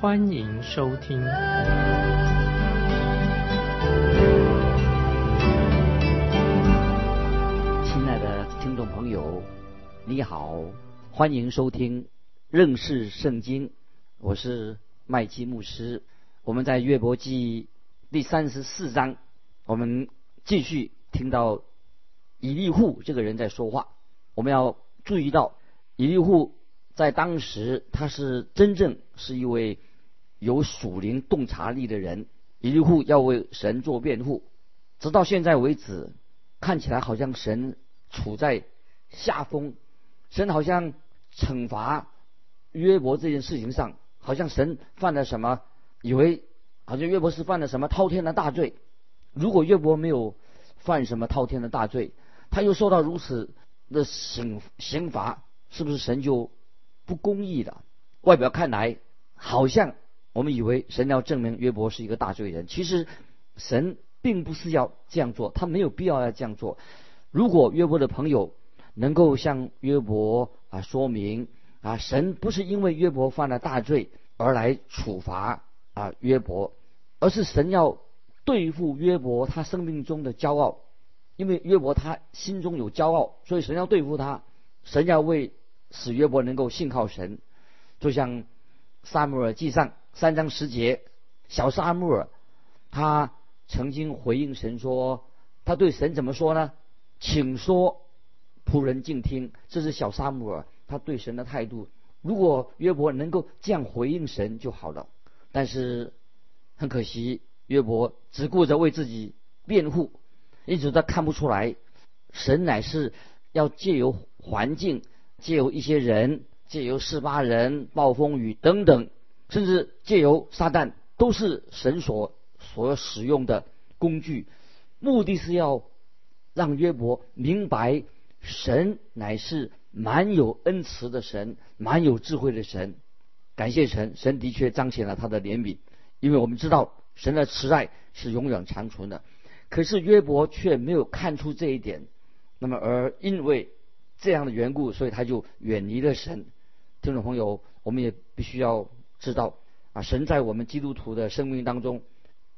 欢迎收听。亲爱的听众朋友，你好，欢迎收听认识圣经，我是麦基牧师。我们在约伯记第三十四章，我们继续听到。以利户这个人在说话，我们要注意到，以利户在当时他是真正是一位有属灵洞察力的人。一户要为神做辩护，直到现在为止，看起来好像神处在下风，神好像惩罚约伯这件事情上，好像神犯了什么，以为好像约伯是犯了什么滔天的大罪。如果约伯没有犯什么滔天的大罪，他又受到如此的刑刑罚，是不是神就不公义了？外表看来好像我们以为神要证明约伯是一个大罪人，其实神并不是要这样做，他没有必要要这样做。如果约伯的朋友能够向约伯啊说明啊，神不是因为约伯犯了大罪而来处罚啊约伯，而是神要对付约伯他生命中的骄傲。因为约伯他心中有骄傲，所以神要对付他，神要为使约伯能够信靠神，就像撒母耳记上三章十节，小撒母尔他曾经回应神说，他对神怎么说呢？请说，仆人静听。这是小撒母尔他对神的态度。如果约伯能够这样回应神就好了，但是很可惜，约伯只顾着为自己辩护。一直都看不出来，神乃是要借由环境，借由一些人，借由四八人、暴风雨等等，甚至借由撒旦，都是神所所使用的工具，目的是要让约伯明白，神乃是蛮有恩慈的神，蛮有智慧的神。感谢神，神的确彰显了他的怜悯，因为我们知道神的慈爱是永远长存的。可是约伯却没有看出这一点，那么而因为这样的缘故，所以他就远离了神。听众朋友，我们也必须要知道啊，神在我们基督徒的生命当中，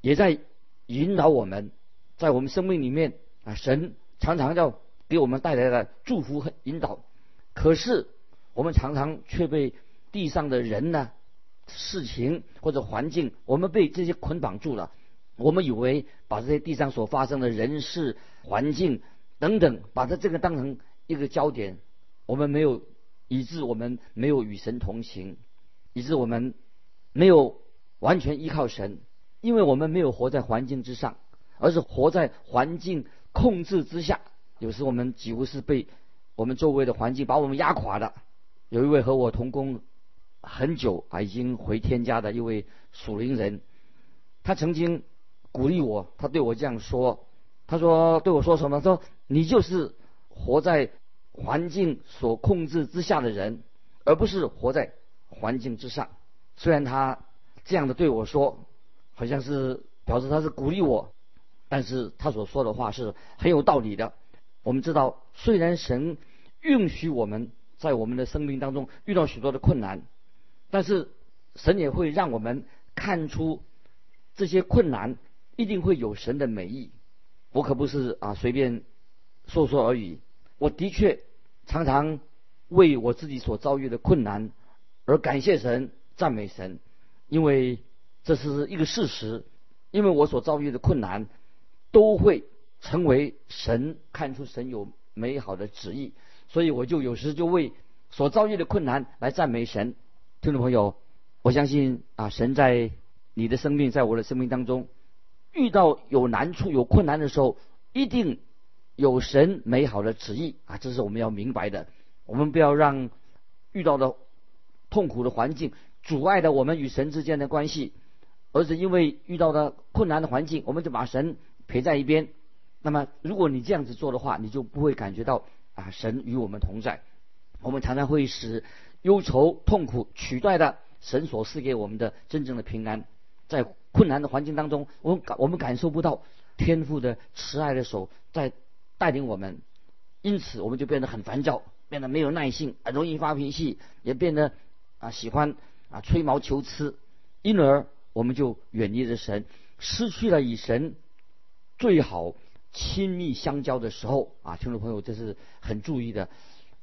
也在引导我们，在我们生命里面啊，神常常要给我们带来了祝福和引导。可是我们常常却被地上的人呢、事情或者环境，我们被这些捆绑住了。我们以为把这些地上所发生的人事、环境等等，把它这个当成一个焦点，我们没有，以致我们没有与神同行，以致我们没有完全依靠神，因为我们没有活在环境之上，而是活在环境控制之下。有时我们几乎是被我们周围的环境把我们压垮的。有一位和我同工很久啊，已经回天家的一位属灵人，他曾经。鼓励我，他对我这样说：“他说对我说什么？说你就是活在环境所控制之下的人，而不是活在环境之上。”虽然他这样的对我说，好像是表示他是鼓励我，但是他所说的话是很有道理的。我们知道，虽然神允许我们在我们的生命当中遇到许多的困难，但是神也会让我们看出这些困难。一定会有神的美意，我可不是啊随便说说而已。我的确常常为我自己所遭遇的困难而感谢神、赞美神，因为这是一个事实。因为我所遭遇的困难都会成为神看出神有美好的旨意，所以我就有时就为所遭遇的困难来赞美神。听众朋友，我相信啊，神在你的生命，在我的生命当中。遇到有难处、有困难的时候，一定有神美好的旨意啊！这是我们要明白的。我们不要让遇到的痛苦的环境阻碍了我们与神之间的关系，而是因为遇到的困难的环境，我们就把神陪在一边。那么，如果你这样子做的话，你就不会感觉到啊，神与我们同在。我们常常会使忧愁、痛苦取代的神所赐给我们的真正的平安。在困难的环境当中，我们感我们感受不到天父的慈爱的手在带领我们，因此我们就变得很烦躁，变得没有耐性，很容易发脾气，也变得啊喜欢啊吹毛求疵，因而我们就远离了神，失去了与神最好亲密相交的时候啊，听众朋友这是很注意的。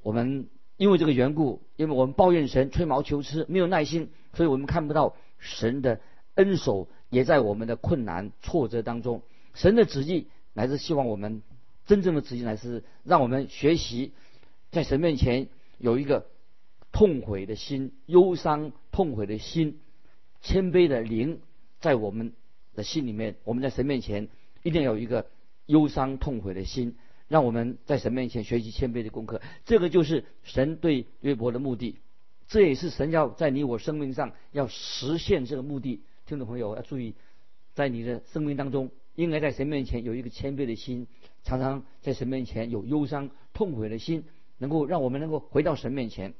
我们因为这个缘故，因为我们抱怨神吹毛求疵，没有耐心，所以我们看不到神的。恩手也在我们的困难挫折当中，神的旨意乃是希望我们真正的旨意乃是让我们学习在神面前有一个痛悔的心、忧伤痛悔的心、谦卑的灵在我们的心里面。我们在神面前一定要有一个忧伤痛悔的心，让我们在神面前学习谦卑的功课。这个就是神对约伯的目的，这也是神要在你我生命上要实现这个目的。听众朋友要注意，在你的生命当中，应该在神面前有一个谦卑的心，常常在神面前有忧伤痛悔的心，能够让我们能够回到神面前。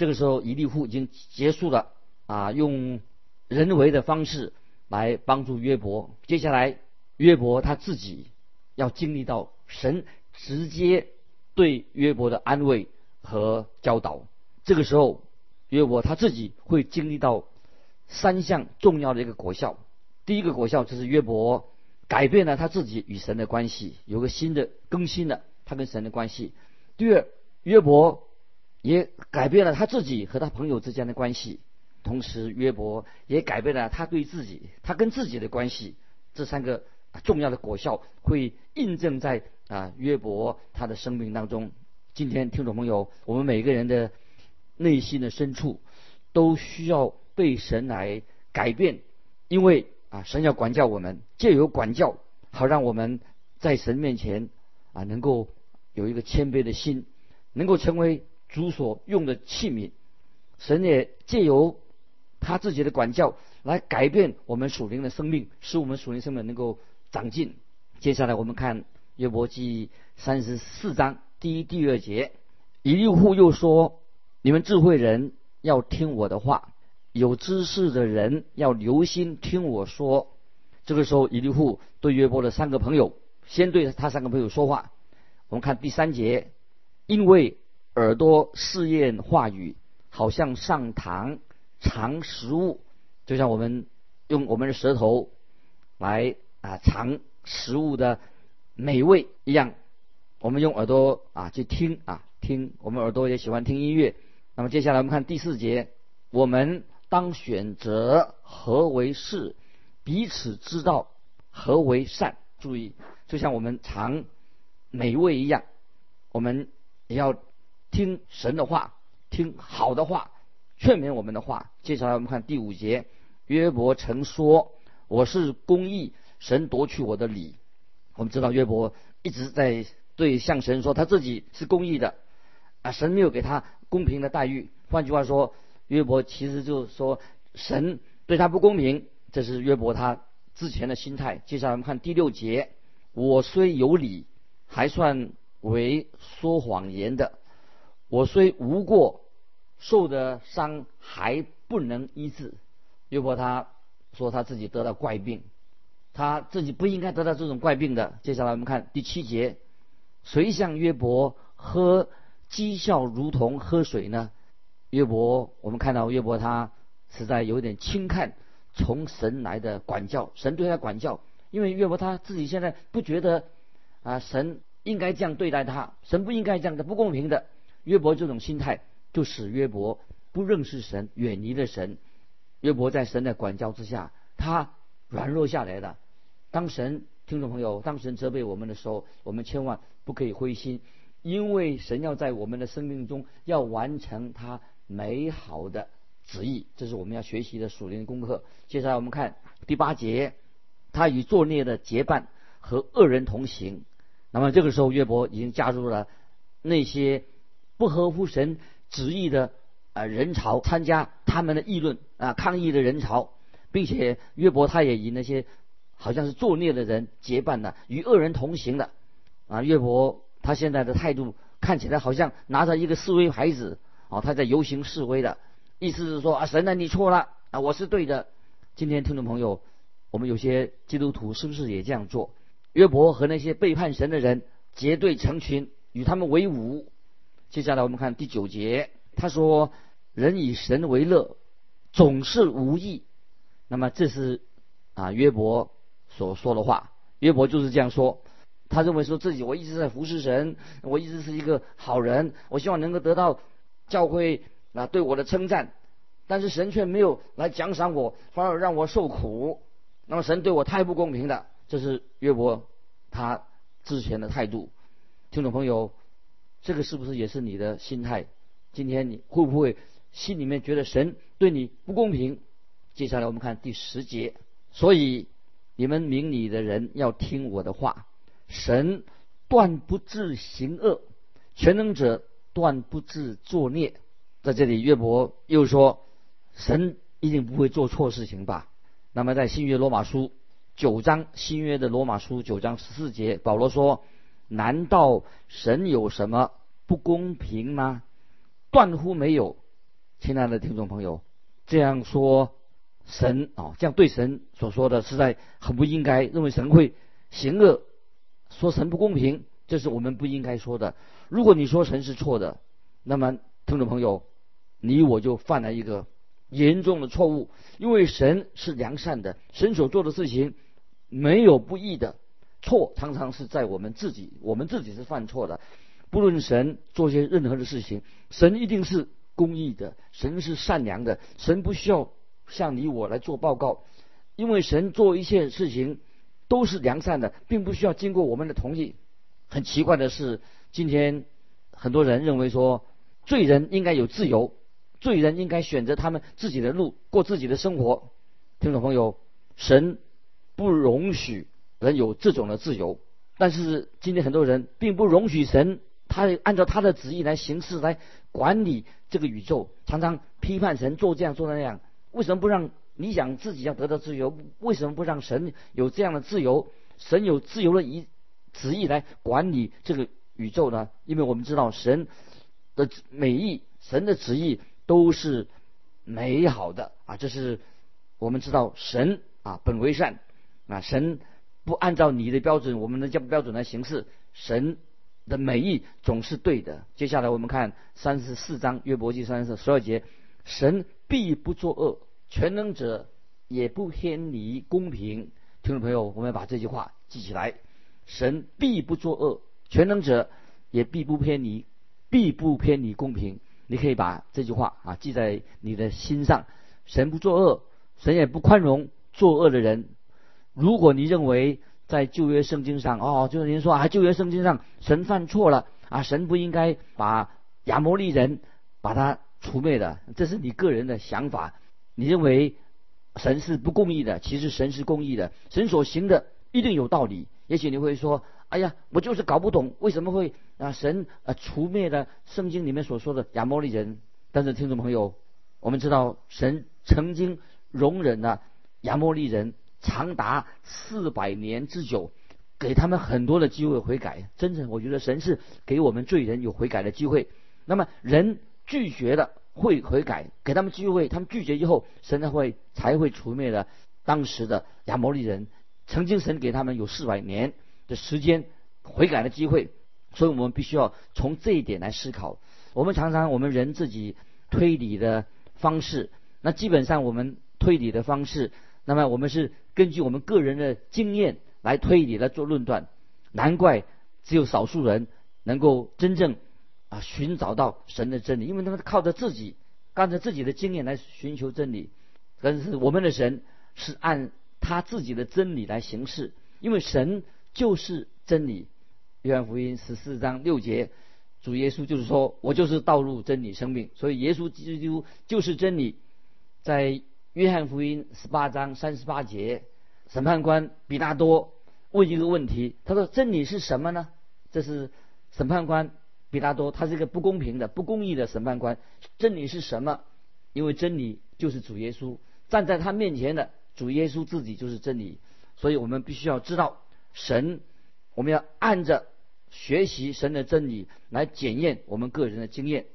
这个时候，以利户已经结束了啊，用人为的方式来帮助约伯。接下来，约伯他自己要经历到神直接对约伯的安慰和教导。这个时候，约伯他自己会经历到。三项重要的一个果效，第一个果效就是约伯改变了他自己与神的关系，有个新的更新了他跟神的关系。第二，约伯也改变了他自己和他朋友之间的关系，同时约伯也改变了他对自己、他跟自己的关系。这三个重要的果效会印证在啊约伯他的生命当中。今天听众朋友，我们每个人的内心的深处都需要。被神来改变，因为啊，神要管教我们，借由管教，好让我们在神面前啊，能够有一个谦卑的心，能够成为主所用的器皿。神也借由他自己的管教来改变我们属灵的生命，使我们属灵生命能够长进。接下来我们看约伯记三十四章第一、第二节，以利户又说：“你们智慧人要听我的话。”有知识的人要留心听我说。这个时候，以利户对约伯的三个朋友，先对他三个朋友说话。我们看第三节，因为耳朵试验话语，好像上膛尝食物，就像我们用我们的舌头来啊尝食物的美味一样。我们用耳朵啊去听啊听，我们耳朵也喜欢听音乐。那么接下来我们看第四节，我们。当选择何为是，彼此知道何为善。注意，就像我们尝美味一样，我们也要听神的话，听好的话，劝勉我们的话。接下来我们看第五节，约伯曾说：“我是公义，神夺去我的理。”我们知道约伯一直在对向神说他自己是公义的，啊，神没有给他公平的待遇。换句话说。约伯其实就是说，神对他不公平，这是约伯他之前的心态。接下来我们看第六节：我虽有理，还算为说谎言的；我虽无过，受的伤还不能医治。约伯他说他自己得了怪病，他自己不应该得到这种怪病的。接下来我们看第七节：谁向约伯喝讥笑如同喝水呢？约伯，我们看到约伯他实在有点轻看从神来的管教，神对他管教，因为约伯他自己现在不觉得啊神应该这样对待他，神不应该这样的不公平的。约伯这种心态就使约伯不认识神，远离了神。约伯在神的管教之下，他软弱下来了。当神听众朋友，当神责备我们的时候，我们千万不可以灰心，因为神要在我们的生命中要完成他。美好的旨意，这是我们要学习的属灵功课。接下来我们看第八节，他与作孽的结伴和恶人同行。那么这个时候，约伯已经加入了那些不合乎神旨意的啊人潮，参加他们的议论啊抗议的人潮。并且约伯他也与那些好像是作孽的人结伴的，与恶人同行的啊。约伯他现在的态度看起来好像拿着一个示威牌子啊，他在游行示威的，意思是说啊，神啊，你错了啊，我是对的。今天听众朋友，我们有些基督徒是不是也这样做？约伯和那些背叛神的人结对成群，与他们为伍。接下来我们看第九节，他说：“人以神为乐，总是无益。”那么这是啊约伯所说的话。约伯就是这样说，他认为说自己我一直在服侍神，我一直是一个好人，我希望能够得到教会啊对我的称赞，但是神却没有来奖赏我，反而让我受苦。那么神对我太不公平了，这是约伯他之前的态度。听众朋友。这个是不是也是你的心态？今天你会不会心里面觉得神对你不公平？接下来我们看第十节，所以你们明理的人要听我的话。神断不至行恶，全能者断不至作孽。在这里，约伯又说，神一定不会做错事情吧？那么在新约罗马书九章，新约的罗马书九章十四节，保罗说。难道神有什么不公平吗？断乎没有，亲爱的听众朋友，这样说神啊，这样对神所说的实在很不应该。认为神会行恶，说神不公平，这是我们不应该说的。如果你说神是错的，那么听众朋友，你我就犯了一个严重的错误，因为神是良善的，神所做的事情没有不义的。错常常是在我们自己，我们自己是犯错的。不论神做些任何的事情，神一定是公义的，神是善良的，神不需要向你我来做报告，因为神做一切事情都是良善的，并不需要经过我们的同意。很奇怪的是，今天很多人认为说，罪人应该有自由，罪人应该选择他们自己的路，过自己的生活。听众朋友，神不容许。人有这种的自由，但是今天很多人并不容许神，他按照他的旨意来行事，来管理这个宇宙，常常批判神做这样做那样。为什么不让你想自己要得到自由？为什么不让神有这样的自由？神有自由的意旨意来管理这个宇宙呢？因为我们知道神的美意，神的旨意都是美好的啊！这是我们知道神啊本为善啊神。不按照你的标准，我们的标标准来行事，神的美意总是对的。接下来我们看三十四章约伯记三十十二节，神必不作恶，全能者也不偏离公平。听众朋友，我们要把这句话记起来：神必不作恶，全能者也必不偏离，必不偏离公平。你可以把这句话啊记在你的心上。神不作恶，神也不宽容作恶的人。如果你认为在旧约圣经上，哦，就是您说啊，旧约圣经上神犯错了啊，神不应该把亚摩利人把他除灭的，这是你个人的想法。你认为神是不公义的，其实神是公义的，神所行的一定有道理。也许你会说，哎呀，我就是搞不懂为什么会啊神啊除灭了圣经里面所说的亚摩利人。但是听众朋友，我们知道神曾经容忍了亚摩利人。长达四百年之久，给他们很多的机会悔改。真正，我觉得神是给我们罪人有悔改的机会。那么人拒绝了会悔改，给他们机会，他们拒绝以后，神才会才会除灭了当时的亚摩利人。曾经神给他们有四百年的时间悔改的机会，所以我们必须要从这一点来思考。我们常常我们人自己推理的方式，那基本上我们推理的方式。那么我们是根据我们个人的经验来推理来做论断，难怪只有少数人能够真正啊寻找到神的真理，因为他们靠着自己，靠着自己的经验来寻求真理。但是我们的神是按他自己的真理来行事，因为神就是真理。约翰福音十四章六节，主耶稣就是说我就是道路、真理、生命，所以耶稣基督就是真理，在。约翰福音十八章三十八节，审判官比拉多问一个问题，他说：“真理是什么呢？”这是审判官比拉多，他是一个不公平的、不公义的审判官。真理是什么？因为真理就是主耶稣站在他面前的主耶稣自己就是真理，所以我们必须要知道神，我们要按着学习神的真理来检验我们个人的经验，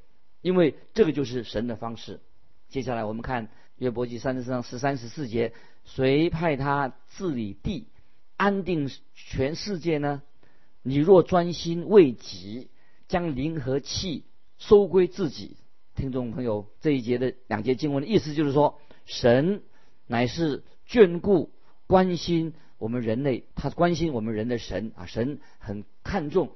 因为这个就是神的方式。接下来我们看约伯记三十四章十三十四节，谁派他治理地，安定全世界呢？你若专心为己，将灵和气收归自己。听众朋友，这一节的两节经文的意思就是说，神乃是眷顾、关心我们人类，他关心我们人的神啊，神很看重、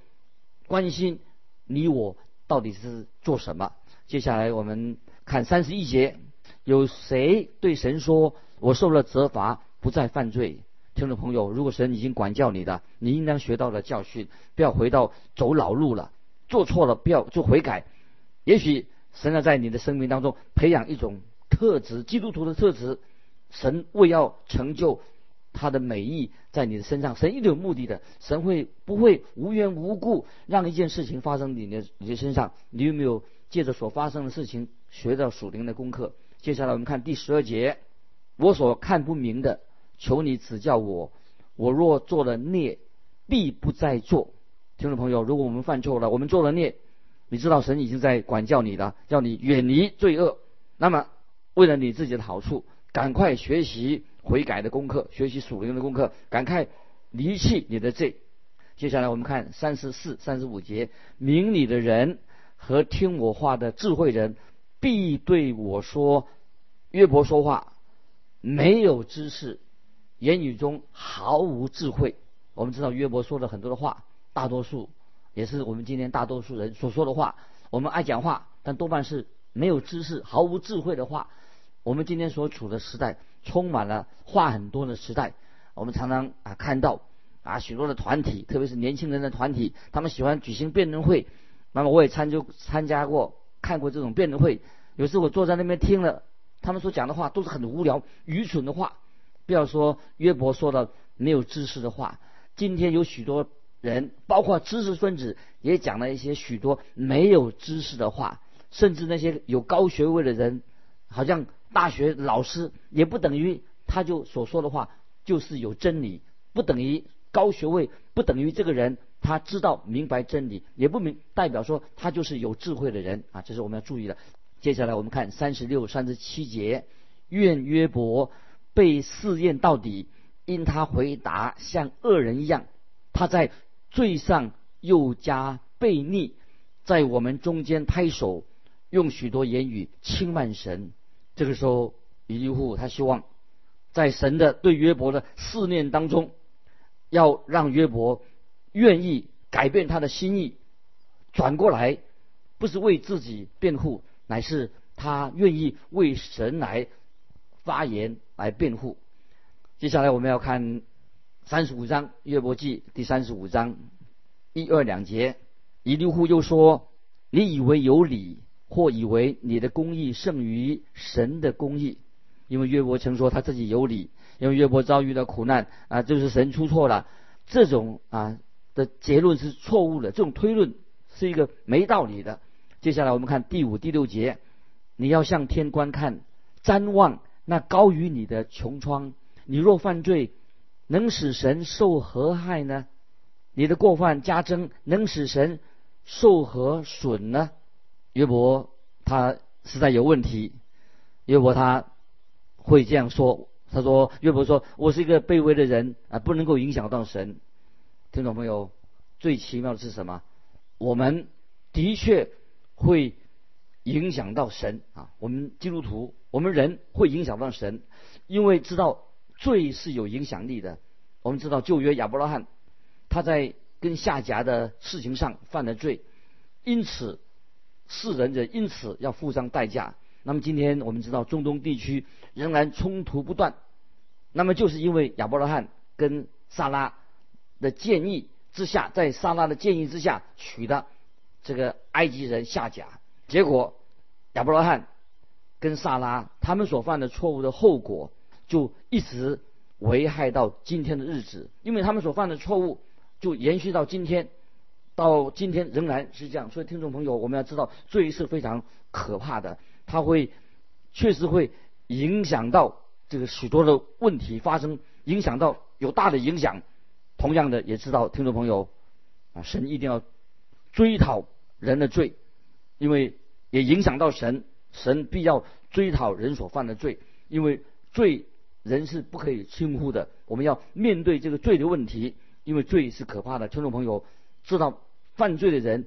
关心你我到底是做什么。接下来我们看三十一节，有谁对神说：“我受了责罚，不再犯罪？”听众朋友，如果神已经管教你的，你应当学到了教训，不要回到走老路了，做错了不要就悔改。也许。神要在你的生命当中培养一种特质，基督徒的特质。神为要成就他的美意在你的身上，神一定有目的的。神会不会无缘无故让一件事情发生你的你的身上？你有没有借着所发生的事情学到属灵的功课？接下来我们看第十二节：我所看不明的，求你指教我。我若做了孽，必不再做。听众朋友，如果我们犯错了，我们做了孽。你知道神已经在管教你了，叫你远离罪恶。那么，为了你自己的好处，赶快学习悔改的功课，学习属灵的功课，赶快离弃你的罪。接下来我们看三十四、三十五节：明理的人和听我话的智慧人，必对我说：约伯说话没有知识，言语中毫无智慧。我们知道约伯说了很多的话，大多数。也是我们今天大多数人所说的话。我们爱讲话，但多半是没有知识、毫无智慧的话。我们今天所处的时代充满了话很多的时代。我们常常啊看到啊许多的团体，特别是年轻人的团体，他们喜欢举行辩论会。那么我也参就参加过、看过这种辩论会。有时我坐在那边听了，他们所讲的话都是很无聊、愚蠢的话。不要说约伯说的没有知识的话，今天有许多。人包括知识分子也讲了一些许多没有知识的话，甚至那些有高学位的人，好像大学老师也不等于他就所说的话就是有真理，不等于高学位，不等于这个人他知道明白真理，也不明代表说他就是有智慧的人啊，这是我们要注意的。接下来我们看三十六、三十七节，愿约伯被试验到底，因他回答像恶人一样，他在。罪上又加悖逆，在我们中间拍手，用许多言语轻慢神。这个时候，以利户他希望在神的对约伯的试炼当中，要让约伯愿意改变他的心意，转过来，不是为自己辩护，乃是他愿意为神来发言来辩护。接下来我们要看。三十五章约伯记第三十五章一二两节，以利户又说：“你以为有理，或以为你的公义胜于神的公义？因为约伯曾说他自己有理，因为约伯遭遇了苦难啊，就是神出错了。这种啊的结论是错误的，这种推论是一个没道理的。接下来我们看第五、第六节，你要向天观看，瞻望那高于你的穹苍。你若犯罪。”能使神受何害呢？你的过犯加增，能使神受何损呢？约伯他实在有问题。约伯他会这样说：“他说，约伯说，我是一个卑微的人啊，不能够影响到神。”听众朋友，最奇妙的是什么？我们的确会影响到神啊！我们基督徒，我们人会影响到神，因为知道。罪是有影响力的。我们知道旧约亚伯拉罕，他在跟夏甲的事情上犯了罪，因此世人者因此要付上代价。那么今天我们知道中东地区仍然冲突不断，那么就是因为亚伯拉罕跟萨拉的建议之下，在萨拉的建议之下娶的这个埃及人夏甲，结果亚伯拉罕跟萨拉他们所犯的错误的后果。就一直危害到今天的日子，因为他们所犯的错误就延续到今天，到今天仍然是这样。所以，听众朋友，我们要知道罪是非常可怕的，它会确实会影响到这个许多的问题发生，影响到有大的影响。同样的，也知道听众朋友啊，神一定要追讨人的罪，因为也影响到神，神必要追讨人所犯的罪，因为罪人是不可以轻忽的。我们要面对这个罪的问题，因为罪是可怕的。听众朋友知道，犯罪的人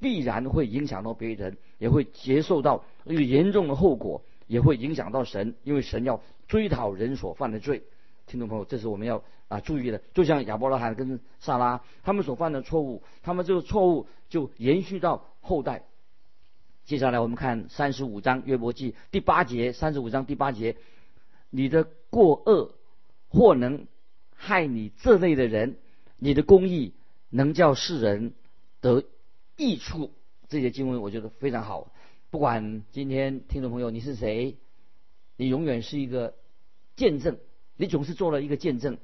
必然会影响到别人，也会接受到一个严重的后果。也会影响到神，因为神要追讨人所犯的罪。听众朋友，这是我们要啊注意的。就像亚伯拉罕跟萨拉他们所犯的错误，他们这个错误就延续到后代。接下来我们看三十五章约伯记第八节，三十五章第八节，你的过恶或能害你这类的人，你的公义能叫世人得益处。这些经文我觉得非常好。不管今天听众朋友你是谁，你永远是一个见证，你总是做了一个见证，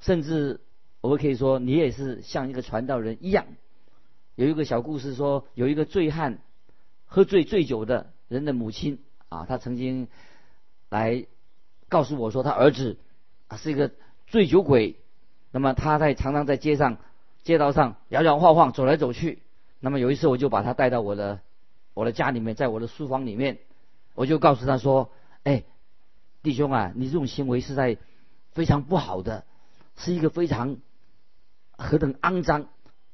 甚至我们可以说你也是像一个传道人一样。有一个小故事说，有一个醉汉喝醉醉酒的人的母亲啊，他曾经来告诉我说，他儿子啊是一个醉酒鬼，那么他在常常在街上街道上摇摇晃晃走来走去。那么有一次我就把他带到我的。我的家里面，在我的书房里面，我就告诉他说：“哎，弟兄啊，你这种行为是在非常不好的，是一个非常何等肮脏！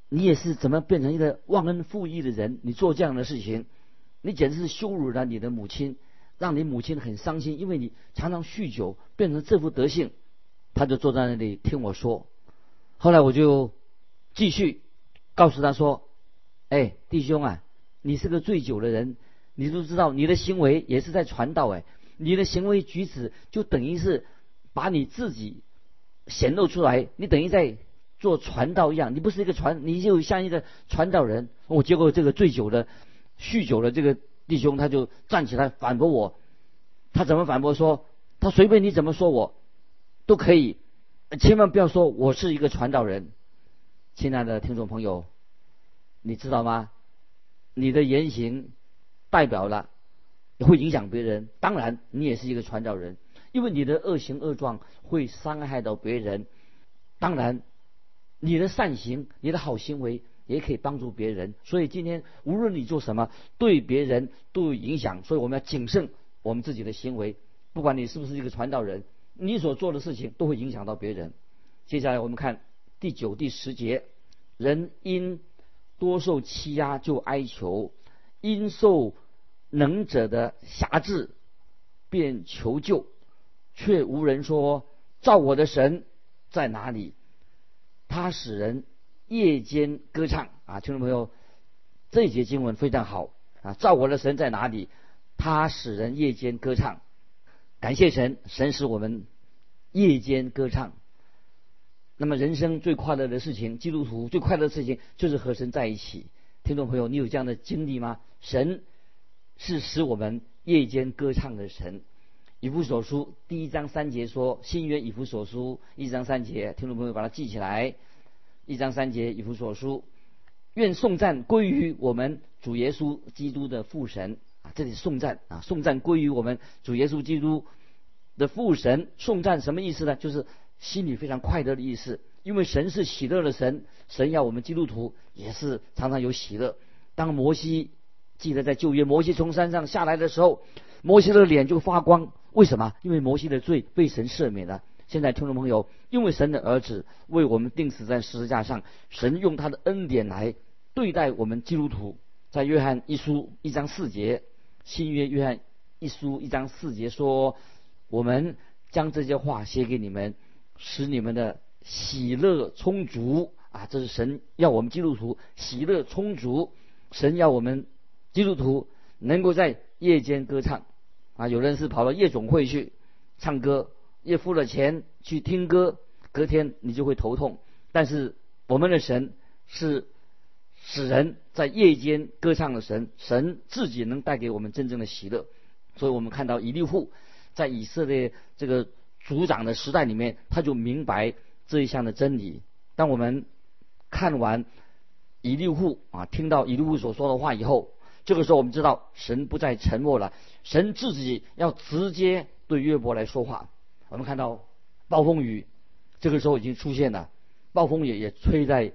你也是怎么变成一个忘恩负义的人？你做这样的事情，你简直是羞辱了你的母亲，让你母亲很伤心，因为你常常酗酒，变成这副德性。”他就坐在那里听我说。后来我就继续告诉他说：“哎，弟兄啊。”你是个醉酒的人，你都知道你的行为也是在传道哎，你的行为举止就等于是把你自己显露出来，你等于在做传道一样，你不是一个传，你就像一个传道人。我结果这个醉酒的、酗酒的这个弟兄，他就站起来反驳我，他怎么反驳说，他随便你怎么说我都可以，千万不要说我是一个传道人。亲爱的听众朋友，你知道吗？你的言行代表了也会影响别人，当然你也是一个传道人，因为你的恶行恶状会伤害到别人。当然，你的善行、你的好行为也可以帮助别人。所以今天无论你做什么，对别人都有影响。所以我们要谨慎我们自己的行为，不管你是不是一个传道人，你所做的事情都会影响到别人。接下来我们看第九、第十节，人因。多受欺压就哀求，因受能者的辖制便求救，却无人说造我的神在哪里？他使人夜间歌唱啊，听众朋友，这一节经文非常好啊！造我的神在哪里？他使人夜间歌唱，感谢神，神使我们夜间歌唱。那么人生最快乐的事情，基督徒最快乐的事情就是和神在一起。听众朋友，你有这样的经历吗？神是使我们夜间歌唱的神。以弗所书第一章三节说：“新约以弗所书一章三节，听众朋友把它记起来。一章三节以弗所书，愿颂赞归于我们主耶稣基督的父神啊！这里颂赞啊，颂赞归于我们主耶稣基督的父神。颂赞什么意思呢？就是。心里非常快乐的意思，因为神是喜乐的神，神要我们基督徒也是常常有喜乐。当摩西记得在旧约，摩西从山上下来的时候，摩西的脸就发光。为什么？因为摩西的罪被神赦免了。现在听众朋友，因为神的儿子为我们钉死在十字架上，神用他的恩典来对待我们基督徒。在约翰一书一章四节，新约约翰一书一章四节说：“我们将这些话写给你们。”使你们的喜乐充足啊！这是神要我们基督徒喜乐充足。神要我们基督徒能够在夜间歌唱啊！有人是跑到夜总会去唱歌，也付了钱去听歌，隔天你就会头痛。但是我们的神是使人在夜间歌唱的神，神自己能带给我们真正的喜乐。所以我们看到以利户在以色列这个。族长的时代里面，他就明白这一项的真理。当我们看完以利户啊，听到以利户所说的话以后，这个时候我们知道神不再沉默了，神自己要直接对约伯来说话。我们看到暴风雨这个时候已经出现了，暴风雨也吹在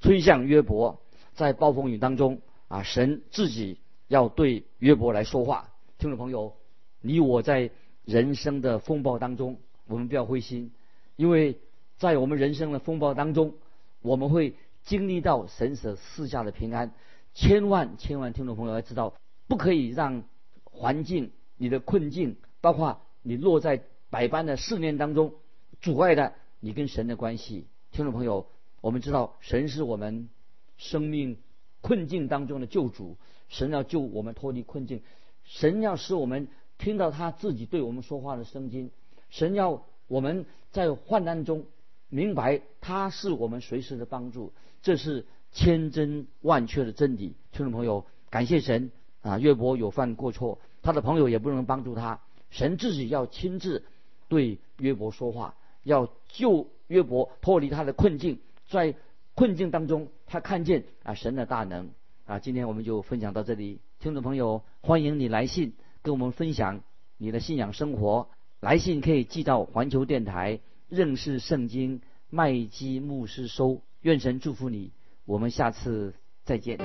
吹向约伯，在暴风雨当中啊，神自己要对约伯来说话。听众朋友，你我在人生的风暴当中，我们不要灰心，因为在我们人生的风暴当中，我们会经历到神所赐下的平安。千万千万，听众朋友要知道，不可以让环境、你的困境，包括你落在百般的试炼当中，阻碍的你跟神的关系。听众朋友，我们知道神是我们生命困境当中的救主，神要救我们脱离困境，神要使我们听到他自己对我们说话的声音，神要我们在患难中明白他是我们随时的帮助，这是。千真万确的真理，听众朋友，感谢神啊！约伯有犯过错，他的朋友也不能帮助他，神自己要亲自对约伯说话，要救约伯脱离他的困境，在困境当中，他看见啊神的大能啊！今天我们就分享到这里，听众朋友，欢迎你来信跟我们分享你的信仰生活，来信可以寄到环球电台认识圣经麦基牧师收，愿神祝福你。我们下次再见。